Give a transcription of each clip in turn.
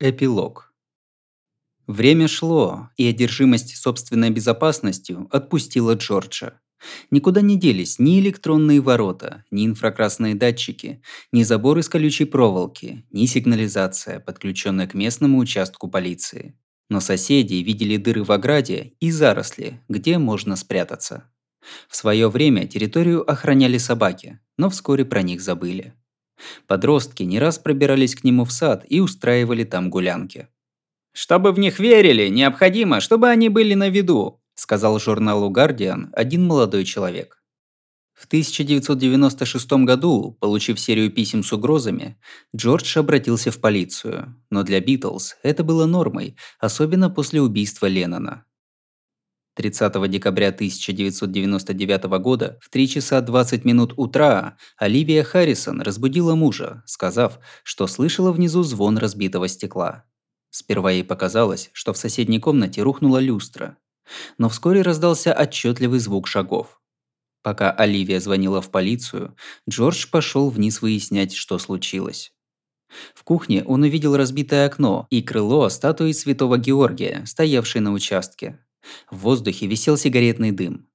Эпилог. Время шло, и одержимость собственной безопасностью отпустила Джорджа. Никуда не делись ни электронные ворота, ни инфракрасные датчики, ни забор из колючей проволоки, ни сигнализация, подключенная к местному участку полиции. Но соседи видели дыры в ограде и заросли, где можно спрятаться. В свое время территорию охраняли собаки, но вскоре про них забыли. Подростки не раз пробирались к нему в сад и устраивали там гулянки. «Чтобы в них верили, необходимо, чтобы они были на виду», сказал журналу «Гардиан» один молодой человек. В 1996 году, получив серию писем с угрозами, Джордж обратился в полицию, но для Битлз это было нормой, особенно после убийства Леннона. 30 декабря 1999 года в 3 часа 20 минут утра Оливия Харрисон разбудила мужа, сказав, что слышала внизу звон разбитого стекла. Сперва ей показалось, что в соседней комнате рухнула люстра. Но вскоре раздался отчетливый звук шагов. Пока Оливия звонила в полицию, Джордж пошел вниз выяснять, что случилось. В кухне он увидел разбитое окно и крыло статуи святого Георгия, стоявшей на участке. В воздухе висел сигаретный дым.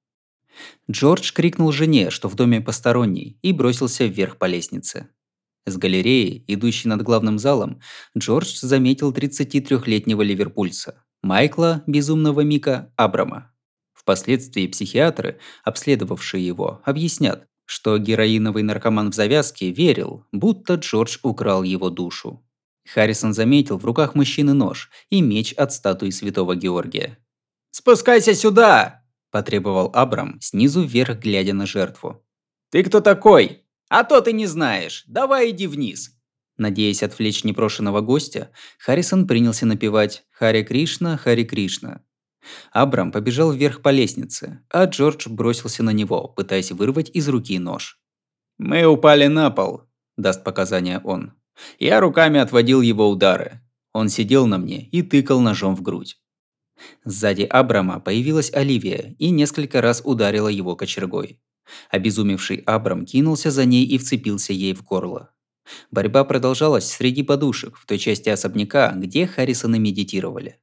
Джордж крикнул жене, что в доме посторонний, и бросился вверх по лестнице. С галереи, идущей над главным залом, Джордж заметил 33-летнего ливерпульца, Майкла, безумного Мика, Абрама. Впоследствии психиатры, обследовавшие его, объяснят, что героиновый наркоман в завязке верил, будто Джордж украл его душу. Харрисон заметил в руках мужчины нож и меч от статуи святого Георгия. «Спускайся сюда!» – потребовал Абрам, снизу вверх глядя на жертву. «Ты кто такой? А то ты не знаешь. Давай иди вниз!» Надеясь отвлечь непрошенного гостя, Харрисон принялся напевать «Харе Кришна, Харе Кришна». Абрам побежал вверх по лестнице, а Джордж бросился на него, пытаясь вырвать из руки нож. «Мы упали на пол», – даст показания он. Я руками отводил его удары. Он сидел на мне и тыкал ножом в грудь. Сзади Абрама появилась Оливия и несколько раз ударила его кочергой. Обезумевший Абрам кинулся за ней и вцепился ей в горло. Борьба продолжалась среди подушек, в той части особняка, где Харрисоны медитировали.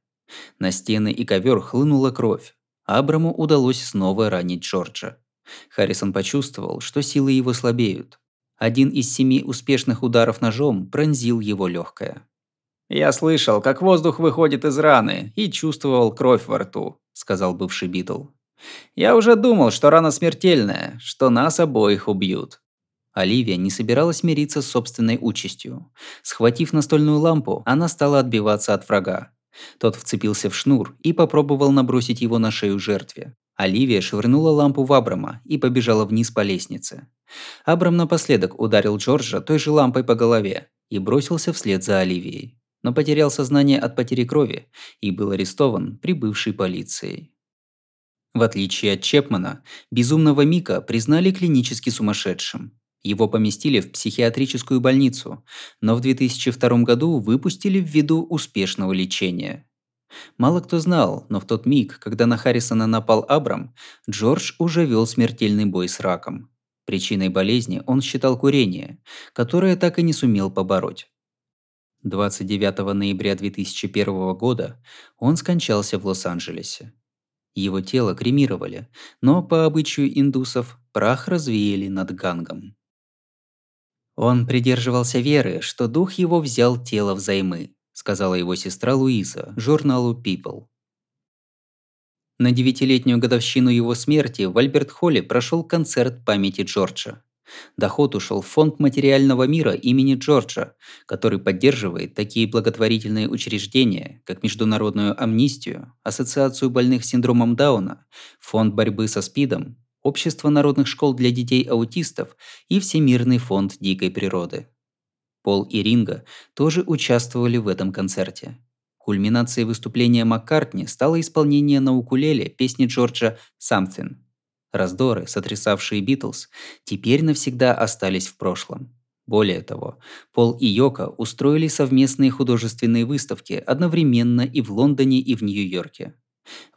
На стены и ковер хлынула кровь. Абраму удалось снова ранить Джорджа. Харрисон почувствовал, что силы его слабеют. Один из семи успешных ударов ножом пронзил его легкое. «Я слышал, как воздух выходит из раны и чувствовал кровь во рту», – сказал бывший Битл. «Я уже думал, что рана смертельная, что нас обоих убьют». Оливия не собиралась мириться с собственной участью. Схватив настольную лампу, она стала отбиваться от врага. Тот вцепился в шнур и попробовал набросить его на шею жертве. Оливия швырнула лампу в Абрама и побежала вниз по лестнице. Абрам напоследок ударил Джорджа той же лампой по голове и бросился вслед за Оливией но потерял сознание от потери крови и был арестован прибывшей полицией. В отличие от Чепмана, безумного Мика признали клинически сумасшедшим. Его поместили в психиатрическую больницу, но в 2002 году выпустили ввиду успешного лечения. Мало кто знал, но в тот миг, когда на Харрисона напал Абрам, Джордж уже вел смертельный бой с раком. Причиной болезни он считал курение, которое так и не сумел побороть. 29 ноября 2001 года он скончался в Лос-Анджелесе. Его тело кремировали, но по обычаю индусов прах развеяли над Гангом. Он придерживался веры, что дух его взял тело взаймы, сказала его сестра Луиза журналу People. На девятилетнюю годовщину его смерти в Альберт-Холле прошел концерт памяти Джорджа. Доход ушел в фонд материального мира имени Джорджа, который поддерживает такие благотворительные учреждения, как Международную амнистию, Ассоциацию больных синдромом Дауна, Фонд борьбы со СПИДом, Общество народных школ для детей-аутистов и Всемирный фонд дикой природы. Пол и Ринга тоже участвовали в этом концерте. Кульминацией выступления Маккартни стало исполнение на укулеле песни Джорджа «Something», Раздоры, сотрясавшие Битлз, теперь навсегда остались в прошлом. Более того, Пол и Йока устроили совместные художественные выставки одновременно и в Лондоне, и в Нью-Йорке.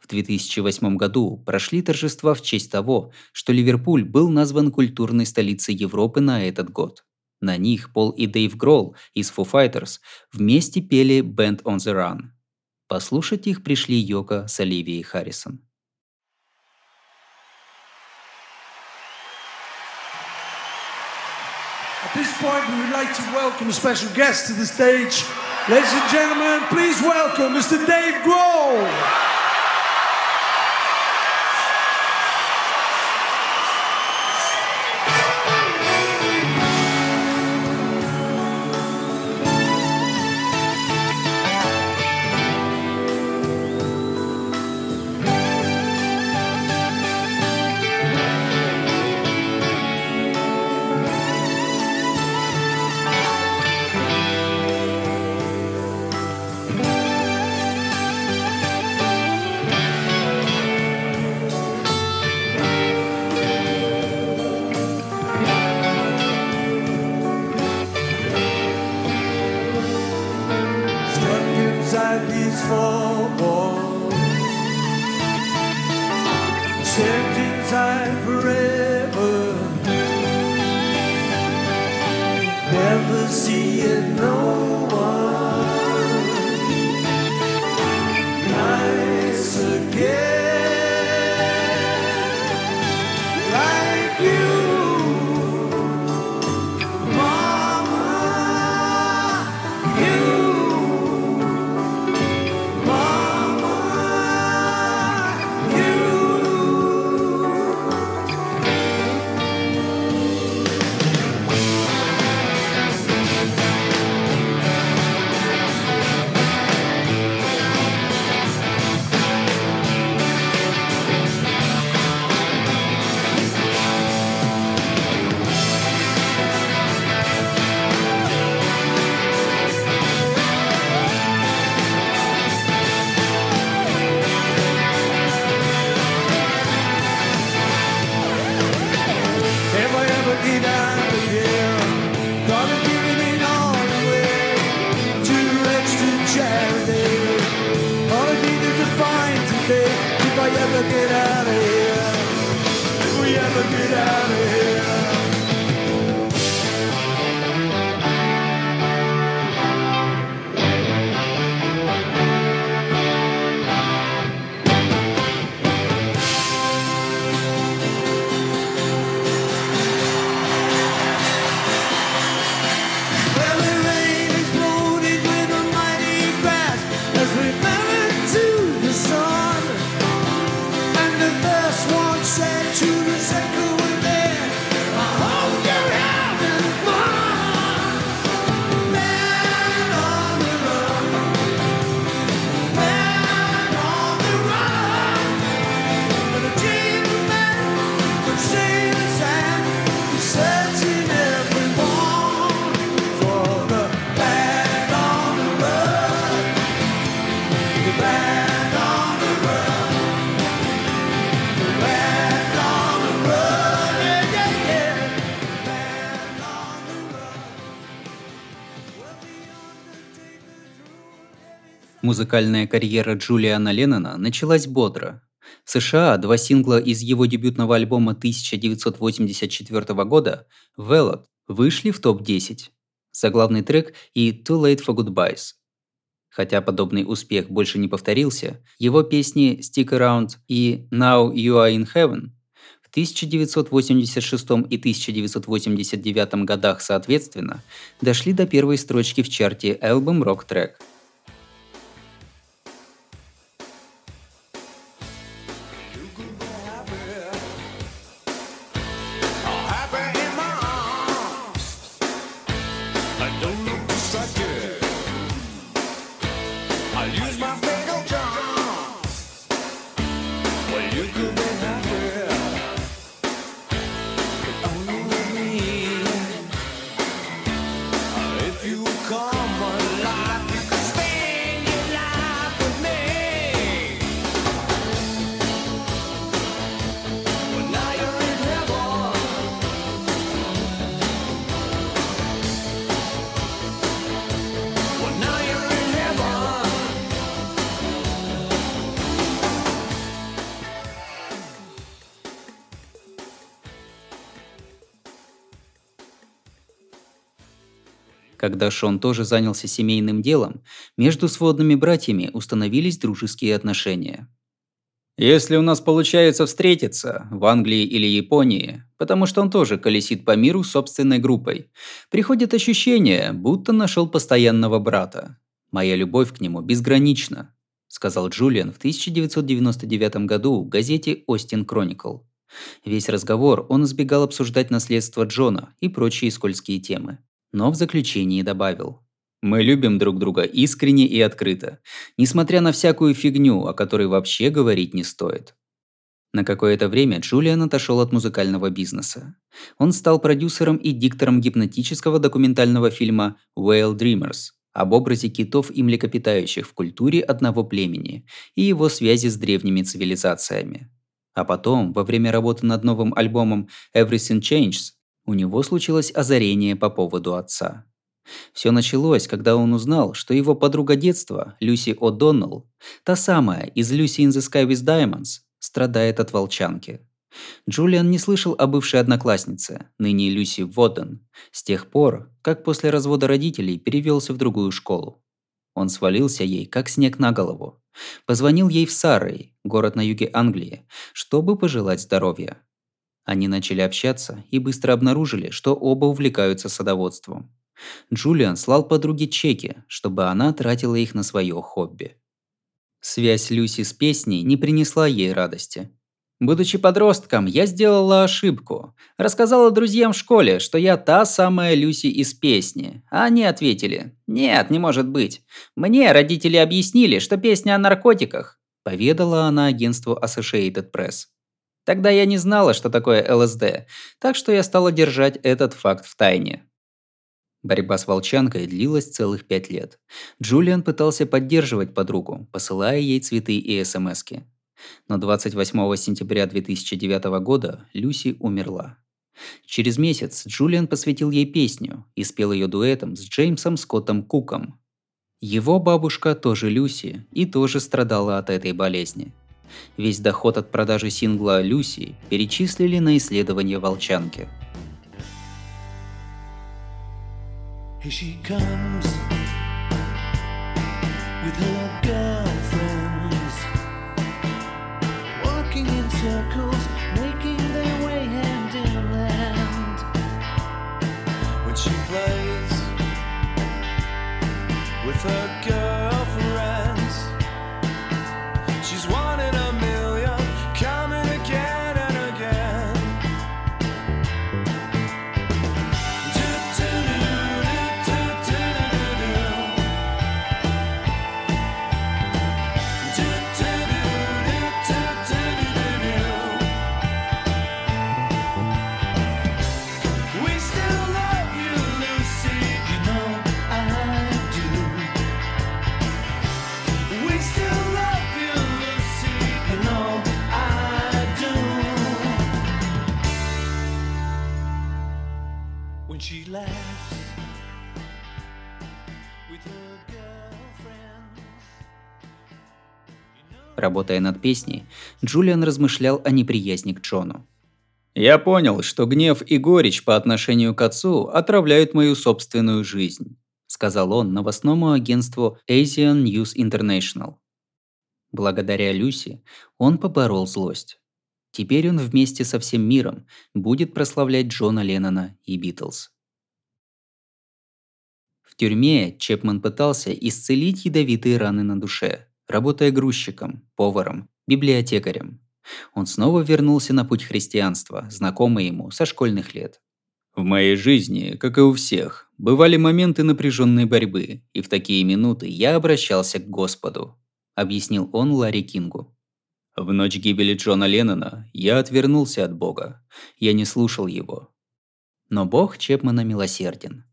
В 2008 году прошли торжества в честь того, что Ливерпуль был назван культурной столицей Европы на этот год. На них Пол и Дэйв Гролл из Foo Fighters вместе пели «Band on the Run». Послушать их пришли Йока с Оливией Харрисон. At this point, we would like to welcome a special guest to the stage. Ladies and gentlemen, please welcome Mr. Dave Grohl. for war. Forever, never see it, no. Музыкальная карьера Джулиана Леннона началась бодро. В США два сингла из его дебютного альбома 1984 года «Velvet» вышли в топ-10. Заглавный трек и «Too Late for Goodbyes». Хотя подобный успех больше не повторился, его песни «Stick Around» и «Now You Are in Heaven» в 1986 и 1989 годах соответственно дошли до первой строчки в чарте Album Rock Track. you could. Когда Шон тоже занялся семейным делом, между сводными братьями установились дружеские отношения. Если у нас получается встретиться в Англии или Японии, потому что он тоже колесит по миру собственной группой, приходит ощущение, будто нашел постоянного брата. Моя любовь к нему безгранична, сказал Джулиан в 1999 году в газете Austin Chronicle. Весь разговор он избегал обсуждать наследство Джона и прочие скользкие темы. Но в заключении добавил. Мы любим друг друга искренне и открыто, несмотря на всякую фигню, о которой вообще говорить не стоит. На какое-то время Джулиан отошел от музыкального бизнеса. Он стал продюсером и диктором гипнотического документального фильма «Whale Dreamers» об образе китов и млекопитающих в культуре одного племени и его связи с древними цивилизациями. А потом, во время работы над новым альбомом «Everything Changes», у него случилось озарение по поводу отца. Все началось, когда он узнал, что его подруга детства, Люси О'Доннелл, та самая из «Люси in the Sky with Diamonds», страдает от волчанки. Джулиан не слышал о бывшей однокласснице, ныне Люси Воден, с тех пор, как после развода родителей перевелся в другую школу. Он свалился ей, как снег на голову. Позвонил ей в Саррей, город на юге Англии, чтобы пожелать здоровья. Они начали общаться и быстро обнаружили, что оба увлекаются садоводством. Джулиан слал подруге чеки, чтобы она тратила их на свое хобби. Связь Люси с песней не принесла ей радости. Будучи подростком, я сделала ошибку. Рассказала друзьям в школе, что я та самая Люси из песни. А они ответили, нет, не может быть. Мне родители объяснили, что песня о наркотиках. Поведала она агентству Associated Press. Тогда я не знала, что такое ЛСД, так что я стала держать этот факт в тайне. Борьба с волчанкой длилась целых пять лет. Джулиан пытался поддерживать подругу, посылая ей цветы и смски. Но 28 сентября 2009 года Люси умерла. Через месяц Джулиан посвятил ей песню и спел ее дуэтом с Джеймсом Скоттом Куком. Его бабушка тоже Люси и тоже страдала от этой болезни. Весь доход от продажи сингла «Люси» перечислили на исследование волчанки – with her girlfriends, she laughs. Работая над песней, Джулиан размышлял о неприязни к Джону. «Я понял, что гнев и горечь по отношению к отцу отравляют мою собственную жизнь», сказал он новостному агентству Asian News International. Благодаря Люси он поборол злость. Теперь он вместе со всем миром будет прославлять Джона Леннона и Битлз. В тюрьме Чепман пытался исцелить ядовитые раны на душе, работая грузчиком, поваром, библиотекарем. Он снова вернулся на путь христианства, знакомый ему со школьных лет. В моей жизни, как и у всех, бывали моменты напряженной борьбы, и в такие минуты я обращался к Господу, объяснил он Ларри Кингу. В ночь гибели Джона Леннона я отвернулся от Бога. Я не слушал его. Но Бог Чепмана милосерден.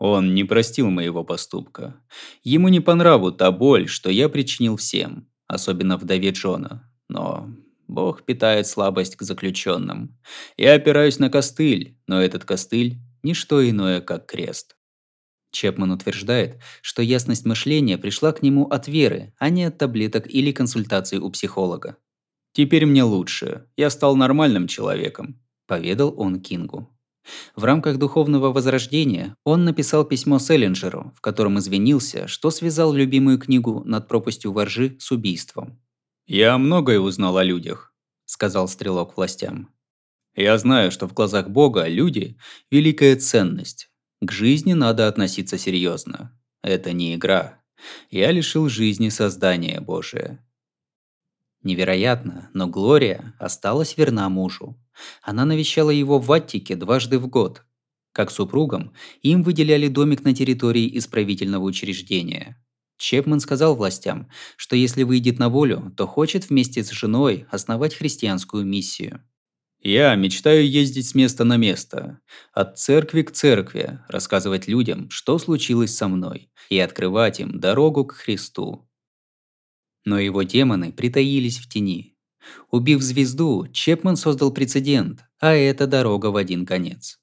Он не простил моего поступка. Ему не по нраву та боль, что я причинил всем, особенно вдове Джона. Но Бог питает слабость к заключенным. Я опираюсь на костыль, но этот костыль – ничто иное, как крест. Чепман утверждает, что ясность мышления пришла к нему от веры, а не от таблеток или консультаций у психолога. «Теперь мне лучше. Я стал нормальным человеком», – поведал он Кингу. В рамках духовного возрождения он написал письмо Селлинджеру, в котором извинился, что связал любимую книгу «Над пропастью воржи» с убийством. «Я многое узнал о людях», – сказал стрелок властям. «Я знаю, что в глазах Бога люди – великая ценность. К жизни надо относиться серьезно. Это не игра. Я лишил жизни создания Божия». Невероятно, но Глория осталась верна мужу. Она навещала его в Аттике дважды в год. Как супругам, им выделяли домик на территории исправительного учреждения. Чепман сказал властям, что если выйдет на волю, то хочет вместе с женой основать христианскую миссию. «Я мечтаю ездить с места на место, от церкви к церкви, рассказывать людям, что случилось со мной, и открывать им дорогу к Христу». Но его демоны притаились в тени. Убив звезду, Чепман создал прецедент, а это дорога в один конец.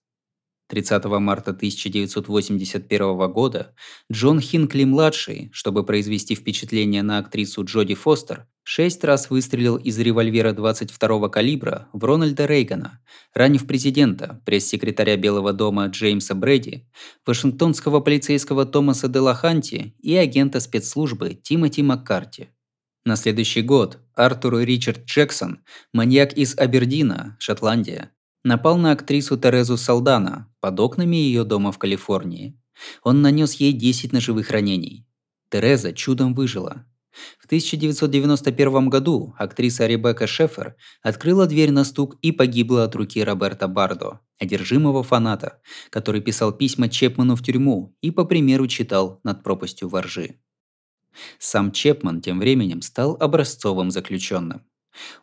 30 марта 1981 года Джон Хинкли-младший, чтобы произвести впечатление на актрису Джоди Фостер, шесть раз выстрелил из револьвера 22 калибра в Рональда Рейгана, ранив президента, пресс-секретаря Белого дома Джеймса Брэди, вашингтонского полицейского Томаса Делаханти и агента спецслужбы Тимоти Маккарти. На следующий год Артур Ричард Джексон, маньяк из Абердина, Шотландия, напал на актрису Терезу Салдана под окнами ее дома в Калифорнии. Он нанес ей 10 ножевых ранений. Тереза чудом выжила. В 1991 году актриса Ребекка Шефер открыла дверь на стук и погибла от руки Роберта Бардо, одержимого фаната, который писал письма Чепману в тюрьму и по примеру читал над пропастью воржи. Сам Чепман тем временем стал образцовым заключенным.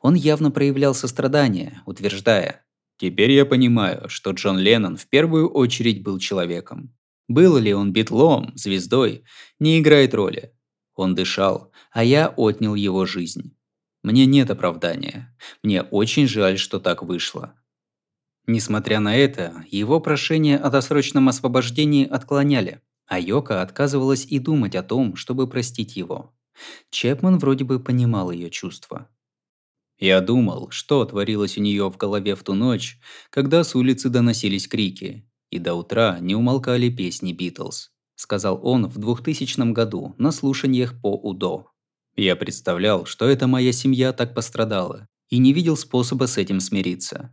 Он явно проявлял сострадание, утверждая «Теперь я понимаю, что Джон Леннон в первую очередь был человеком. Был ли он битлом, звездой, не играет роли. Он дышал, а я отнял его жизнь. Мне нет оправдания. Мне очень жаль, что так вышло». Несмотря на это, его прошение о досрочном освобождении отклоняли – а Йока отказывалась и думать о том, чтобы простить его. Чепман вроде бы понимал ее чувства. Я думал, что творилось у нее в голове в ту ночь, когда с улицы доносились крики, и до утра не умолкали песни Битлз, сказал он в 2000 году на слушаниях по УДО. Я представлял, что эта моя семья так пострадала, и не видел способа с этим смириться.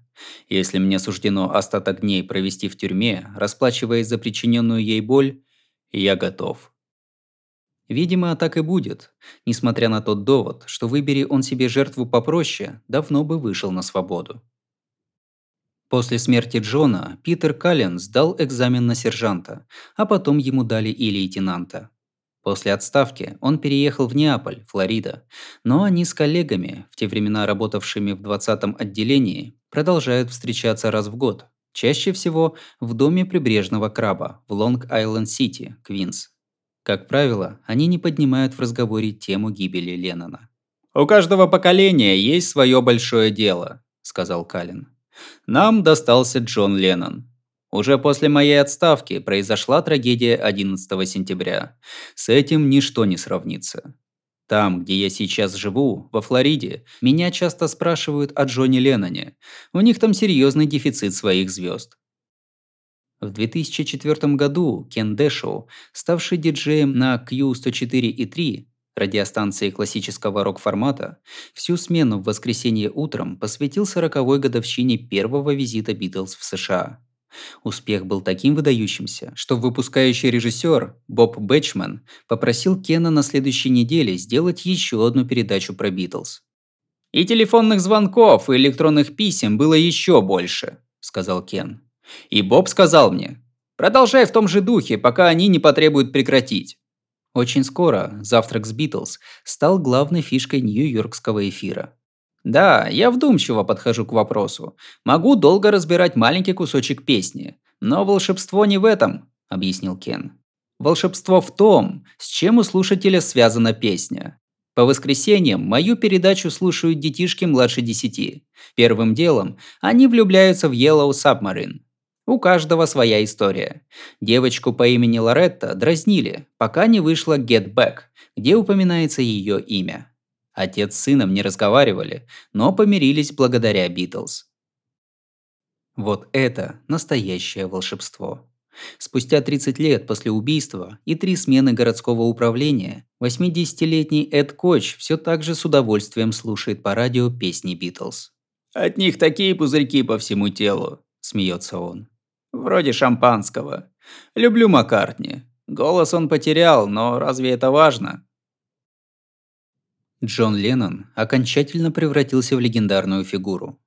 Если мне суждено остаток дней провести в тюрьме, расплачиваясь за причиненную ей боль, я готов. Видимо, так и будет, несмотря на тот довод, что выбери он себе жертву попроще, давно бы вышел на свободу. После смерти Джона Питер Каллен сдал экзамен на сержанта, а потом ему дали и лейтенанта. После отставки он переехал в Неаполь, Флорида, но они с коллегами, в те времена работавшими в 20-м отделении, продолжают встречаться раз в год, Чаще всего в доме прибрежного краба в Лонг-Айленд-Сити, Квинс. Как правило, они не поднимают в разговоре тему гибели Леннона. «У каждого поколения есть свое большое дело», – сказал Каллен. «Нам достался Джон Леннон. Уже после моей отставки произошла трагедия 11 сентября. С этим ничто не сравнится. Там, где я сейчас живу, во Флориде, меня часто спрашивают о Джоне Ленноне. У них там серьезный дефицит своих звезд. В 2004 году Кен Дэшоу, ставший диджеем на Q104 и 3, радиостанции классического рок-формата, всю смену в воскресенье утром посвятил 40-й годовщине первого визита Битлз в США. Успех был таким выдающимся, что выпускающий режиссер Боб Бэтчман попросил Кена на следующей неделе сделать еще одну передачу про Битлз. «И телефонных звонков, и электронных писем было еще больше», – сказал Кен. «И Боб сказал мне, продолжай в том же духе, пока они не потребуют прекратить». Очень скоро «Завтрак с Битлз» стал главной фишкой нью-йоркского эфира. Да, я вдумчиво подхожу к вопросу. Могу долго разбирать маленький кусочек песни. Но волшебство не в этом, объяснил Кен. Волшебство в том, с чем у слушателя связана песня. По воскресеньям мою передачу слушают детишки младше десяти. Первым делом они влюбляются в Yellow Submarine. У каждого своя история. Девочку по имени Лоретта дразнили, пока не вышла Get Back, где упоминается ее имя. Отец с сыном не разговаривали, но помирились благодаря Битлз. Вот это настоящее волшебство. Спустя 30 лет после убийства и три смены городского управления, 80-летний Эд Коч все так же с удовольствием слушает по радио песни Битлз. «От них такие пузырьки по всему телу», – смеется он. «Вроде шампанского. Люблю Маккартни. Голос он потерял, но разве это важно?» Джон Леннон окончательно превратился в легендарную фигуру.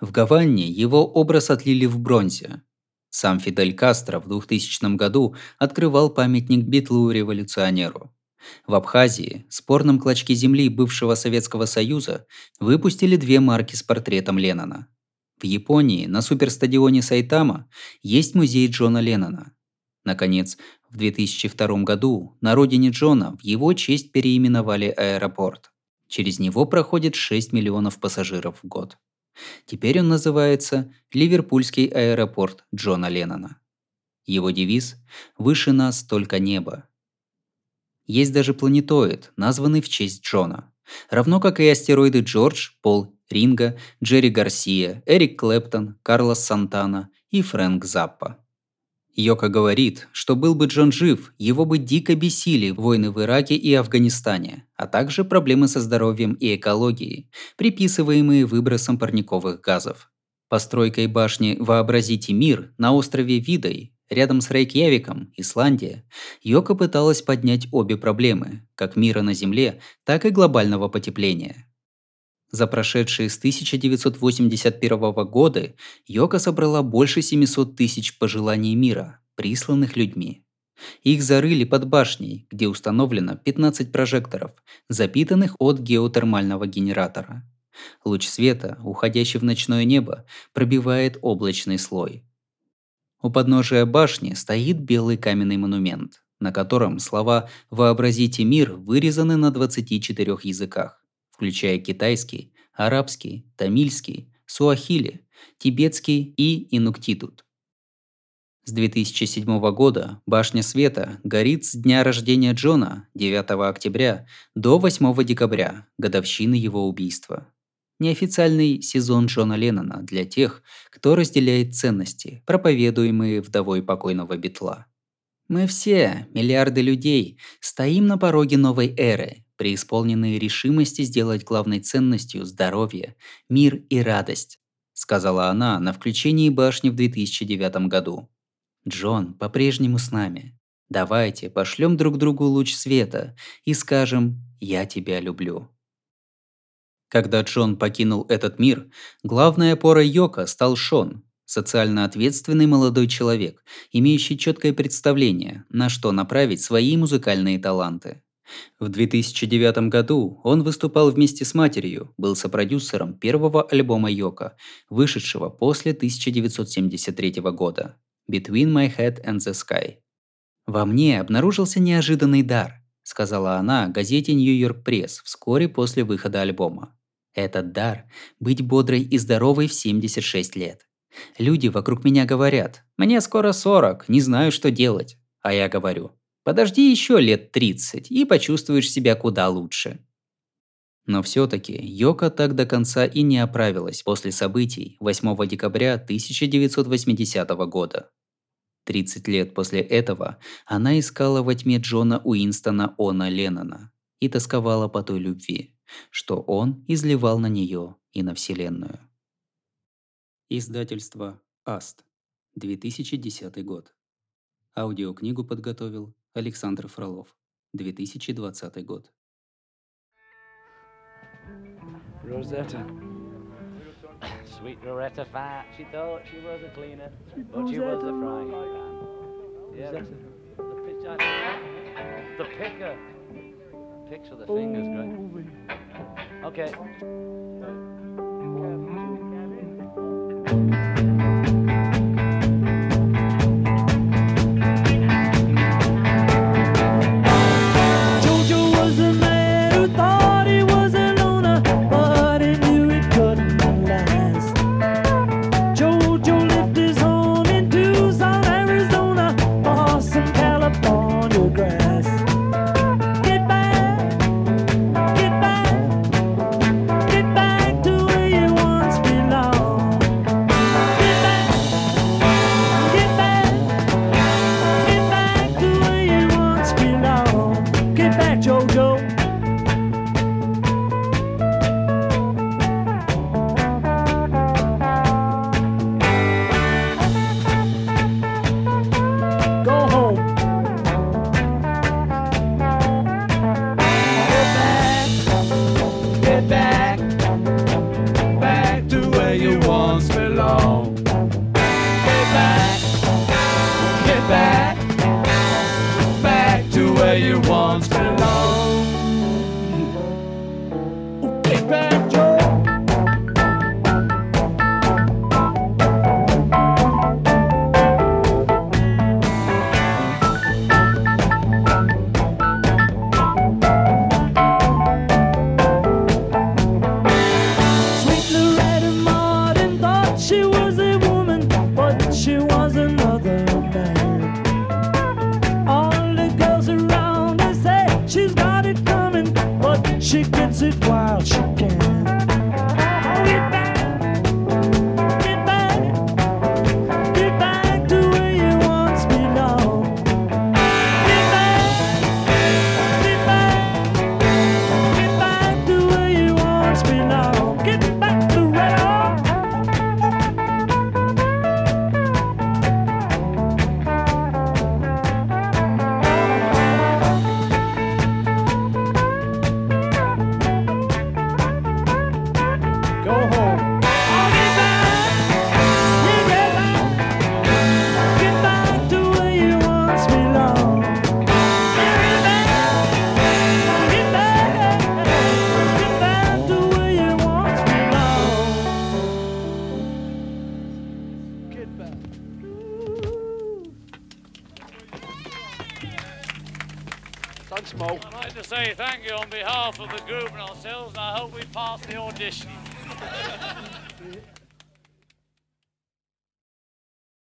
В Гаване его образ отлили в бронзе. Сам Фидель Кастро в 2000 году открывал памятник битлу-революционеру. В Абхазии, спорном клочке земли бывшего Советского Союза, выпустили две марки с портретом Леннона. В Японии на суперстадионе Сайтама есть музей Джона Леннона. Наконец, в 2002 году на родине Джона в его честь переименовали аэропорт. Через него проходит 6 миллионов пассажиров в год. Теперь он называется Ливерпульский аэропорт Джона Леннона. Его девиз «Выше нас только небо». Есть даже планетоид, названный в честь Джона. Равно как и астероиды Джордж, Пол Ринга, Джерри Гарсия, Эрик Клэптон, Карлос Сантана и Фрэнк Заппа. Йока говорит, что был бы Джон жив, его бы дико бесили войны в Ираке и Афганистане, а также проблемы со здоровьем и экологией, приписываемые выбросом парниковых газов. Постройкой башни «Вообразите мир» на острове Видой, рядом с Рейкьявиком, Исландия, Йока пыталась поднять обе проблемы, как мира на Земле, так и глобального потепления. За прошедшие с 1981 года Йока собрала больше 700 тысяч пожеланий мира, присланных людьми. Их зарыли под башней, где установлено 15 прожекторов, запитанных от геотермального генератора. Луч света, уходящий в ночное небо, пробивает облачный слой. У подножия башни стоит белый каменный монумент, на котором слова «Вообразите мир» вырезаны на 24 языках включая китайский, арабский, тамильский, суахили, тибетский и инуктитут. С 2007 года Башня Света горит с дня рождения Джона, 9 октября, до 8 декабря, годовщины его убийства. Неофициальный сезон Джона Леннона для тех, кто разделяет ценности, проповедуемые вдовой покойного Битла. Мы все, миллиарды людей, стоим на пороге новой эры, преисполненные решимости сделать главной ценностью здоровье, мир и радость, сказала она на включении башни в 2009 году. Джон по-прежнему с нами. Давайте пошлем друг другу луч света и скажем «Я тебя люблю». Когда Джон покинул этот мир, главной опорой Йока стал Шон, социально ответственный молодой человек, имеющий четкое представление, на что направить свои музыкальные таланты. В 2009 году он выступал вместе с матерью, был сопродюсером первого альбома Йока, вышедшего после 1973 года «Between My Head and the Sky». «Во мне обнаружился неожиданный дар», — сказала она газете York Press вскоре после выхода альбома. «Этот дар — быть бодрой и здоровой в 76 лет. Люди вокруг меня говорят, мне скоро 40, не знаю, что делать. А я говорю, Подожди еще лет 30 и почувствуешь себя куда лучше. Но все-таки Йока так до конца и не оправилась после событий 8 декабря 1980 года. 30 лет после этого она искала во тьме Джона Уинстона Она Леннона и тосковала по той любви, что он изливал на нее и на Вселенную. Издательство Аст. 2010 год. Аудиокнигу подготовил Александр Фролов. 2020 год. Rosetta. Sweet Loretta Fat, she thought she was a cleaner, but she was a frying pan. Yeah, the, the pitch I The picker. With the fingers, great. Okay. Jojo where you once